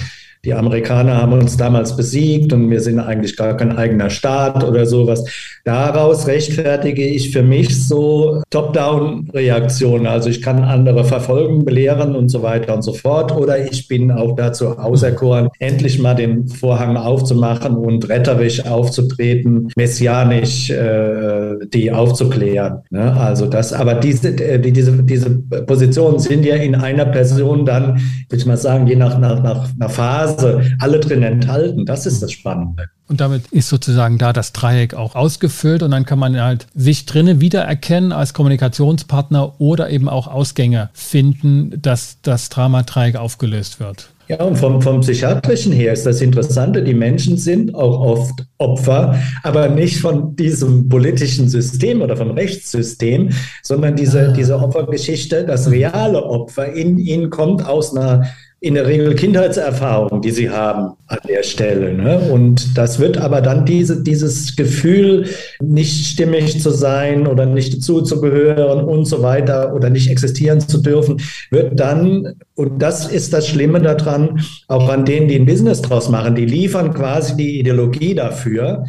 die Amerikaner haben uns damals besiegt und wir sind eigentlich gar kein eigener Staat oder sowas. Daraus rechtfertige ich für mich so Top-Down-Reaktionen. Also ich kann andere verfolgen, belehren und so weiter und so fort. Oder ich bin auch dazu auserkoren, endlich mal den Vorhang aufzumachen und retterisch aufzutreten, messianisch äh, die aufzuklären. Ne? Also das, aber diese, äh, die, diese, diese Positionen sind ja in einer Person dann, würde ich mal sagen, je nach, nach, nach, nach Phase alle drin enthalten. Das ist das Spannende. Und damit ist sozusagen da das Dreieck auch ausgefüllt und dann kann man halt sich drinnen wiedererkennen als Kommunikationspartner oder eben auch Ausgänge finden, dass das Dramadreieck aufgelöst wird. Ja, und vom, vom Psychiatrischen her ist das Interessante, die Menschen sind auch oft Opfer, aber nicht von diesem politischen System oder vom Rechtssystem, sondern diese, ah. diese Opfergeschichte, das reale Opfer in ihnen kommt aus einer in der Regel Kindheitserfahrung, die sie haben an der Stelle. Ne? Und das wird aber dann diese, dieses Gefühl, nicht stimmig zu sein oder nicht dazuzugehören und so weiter oder nicht existieren zu dürfen, wird dann, und das ist das Schlimme daran, auch an denen, die ein Business draus machen, die liefern quasi die Ideologie dafür,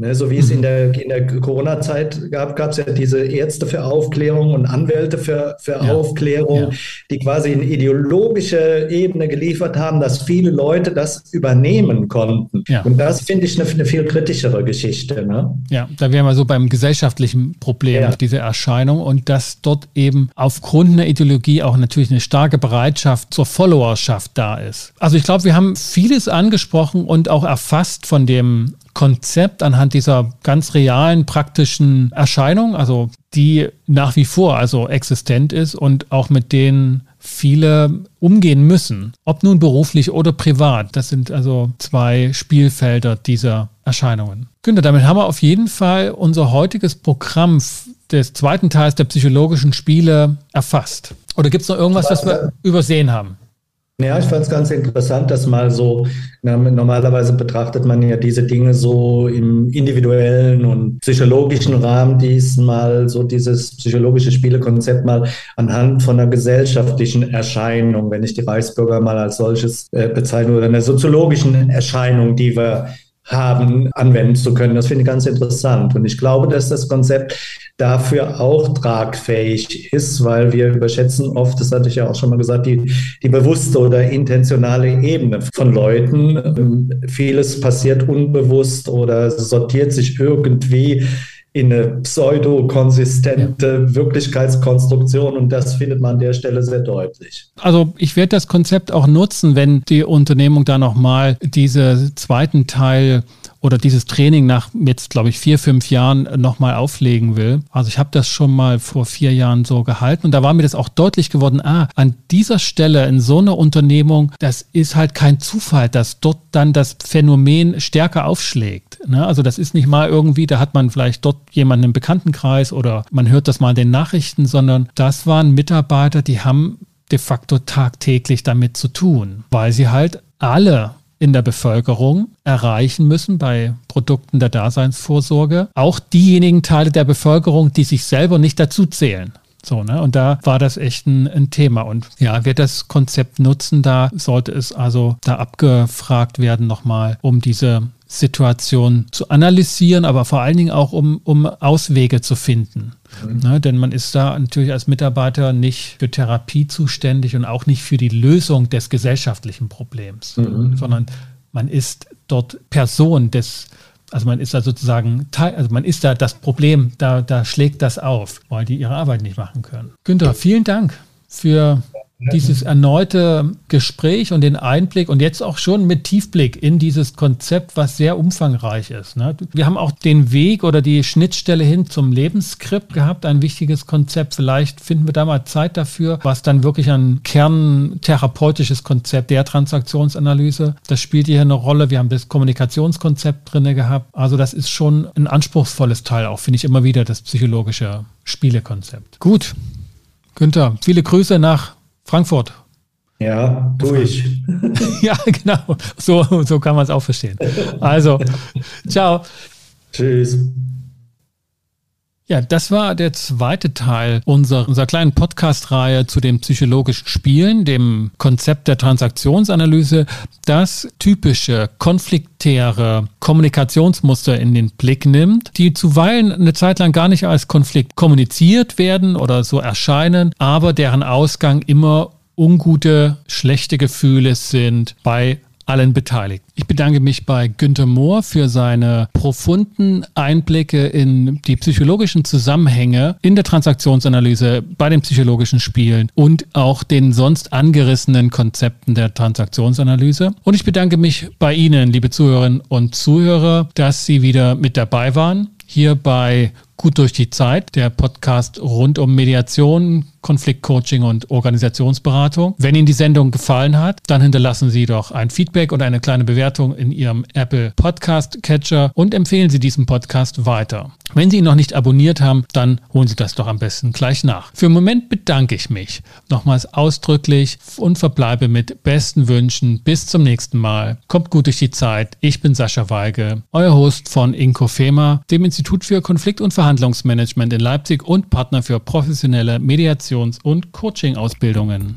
Ne, so wie es in mhm. der, in der Corona-Zeit gab, gab es ja diese Ärzte für Aufklärung und Anwälte für, für ja. Aufklärung, ja. die quasi eine ideologische Ebene geliefert haben, dass viele Leute das übernehmen konnten. Ja. Und das finde ich eine, eine, viel kritischere Geschichte. Ne? Ja, da wären wir so beim gesellschaftlichen Problem, diese Erscheinung und dass dort eben aufgrund einer Ideologie auch natürlich eine starke Bereitschaft zur Followerschaft da ist. Also ich glaube, wir haben vieles angesprochen und auch erfasst von dem Konzept anhand dieser ganz realen, praktischen Erscheinung, also die nach wie vor also existent ist und auch mit denen viele umgehen müssen, ob nun beruflich oder privat. Das sind also zwei Spielfelder dieser Erscheinungen. Günther, damit haben wir auf jeden Fall unser heutiges Programm des zweiten Teils der psychologischen Spiele erfasst. Oder gibt es noch irgendwas, was wir übersehen haben? Ja, ich fand es ganz interessant, dass mal so, na, normalerweise betrachtet man ja diese Dinge so im individuellen und psychologischen Rahmen, diesmal so dieses psychologische Spielekonzept mal anhand von einer gesellschaftlichen Erscheinung, wenn ich die Reichsbürger mal als solches äh, bezeichne, oder einer soziologischen Erscheinung, die wir haben, anwenden zu können. Das finde ich ganz interessant. Und ich glaube, dass das Konzept dafür auch tragfähig ist, weil wir überschätzen oft, das hatte ich ja auch schon mal gesagt, die, die bewusste oder intentionale Ebene von Leuten. Vieles passiert unbewusst oder sortiert sich irgendwie in eine pseudo-konsistente Wirklichkeitskonstruktion und das findet man an der Stelle sehr deutlich. Also ich werde das Konzept auch nutzen, wenn die Unternehmung da nochmal diesen zweiten Teil oder dieses Training nach jetzt, glaube ich, vier, fünf Jahren nochmal auflegen will. Also ich habe das schon mal vor vier Jahren so gehalten und da war mir das auch deutlich geworden, ah, an dieser Stelle in so einer Unternehmung, das ist halt kein Zufall, dass dort dann das Phänomen stärker aufschlägt. Ne? Also das ist nicht mal irgendwie, da hat man vielleicht dort jemanden im Bekanntenkreis oder man hört das mal in den Nachrichten, sondern das waren Mitarbeiter, die haben de facto tagtäglich damit zu tun, weil sie halt alle in der Bevölkerung erreichen müssen bei Produkten der Daseinsvorsorge. Auch diejenigen Teile der Bevölkerung, die sich selber nicht dazu zählen. So, ne? Und da war das echt ein, ein, Thema. Und ja, wer das Konzept nutzen, da sollte es also da abgefragt werden nochmal, um diese Situation zu analysieren, aber vor allen Dingen auch, um, um Auswege zu finden. Mhm. Ne, denn man ist da natürlich als Mitarbeiter nicht für Therapie zuständig und auch nicht für die Lösung des gesellschaftlichen Problems, mhm. sondern man ist dort Person des, also man ist da sozusagen Teil, also man ist da das Problem, da, da schlägt das auf, weil die ihre Arbeit nicht machen können. Günther, vielen Dank für dieses erneute Gespräch und den Einblick und jetzt auch schon mit Tiefblick in dieses Konzept, was sehr umfangreich ist. Ne? Wir haben auch den Weg oder die Schnittstelle hin zum Lebensskript gehabt, ein wichtiges Konzept. Vielleicht finden wir da mal Zeit dafür, was dann wirklich ein kerntherapeutisches Konzept der Transaktionsanalyse. Das spielt hier eine Rolle. Wir haben das Kommunikationskonzept drin gehabt. Also das ist schon ein anspruchsvolles Teil, auch finde ich immer wieder das psychologische Spielekonzept. Gut. Günther, viele Grüße nach Frankfurt. Ja, durch. ja, genau. So, so kann man es auch verstehen. Also, ciao. Tschüss. Ja, das war der zweite Teil unserer, unserer kleinen Podcast-Reihe zu den psychologischen Spielen, dem Konzept der Transaktionsanalyse, das typische konfliktäre Kommunikationsmuster in den Blick nimmt, die zuweilen eine Zeit lang gar nicht als Konflikt kommuniziert werden oder so erscheinen, aber deren Ausgang immer ungute, schlechte Gefühle sind bei allen Beteiligten. Ich bedanke mich bei Günter Mohr für seine profunden Einblicke in die psychologischen Zusammenhänge in der Transaktionsanalyse bei den psychologischen Spielen und auch den sonst angerissenen Konzepten der Transaktionsanalyse. Und ich bedanke mich bei Ihnen, liebe Zuhörerinnen und Zuhörer, dass Sie wieder mit dabei waren hier bei Gut durch die Zeit, der Podcast rund um Mediation, Konfliktcoaching und Organisationsberatung. Wenn Ihnen die Sendung gefallen hat, dann hinterlassen Sie doch ein Feedback und eine kleine Bewertung in Ihrem Apple Podcast Catcher und empfehlen Sie diesen Podcast weiter. Wenn Sie ihn noch nicht abonniert haben, dann holen Sie das doch am besten gleich nach. Für den Moment bedanke ich mich nochmals ausdrücklich und verbleibe mit besten Wünschen. Bis zum nächsten Mal. Kommt gut durch die Zeit. Ich bin Sascha Weige, euer Host von Inkofema, dem Institut für Konflikt- und Verhandlungsmanagement in Leipzig und Partner für professionelle Mediations- und Coaching-Ausbildungen.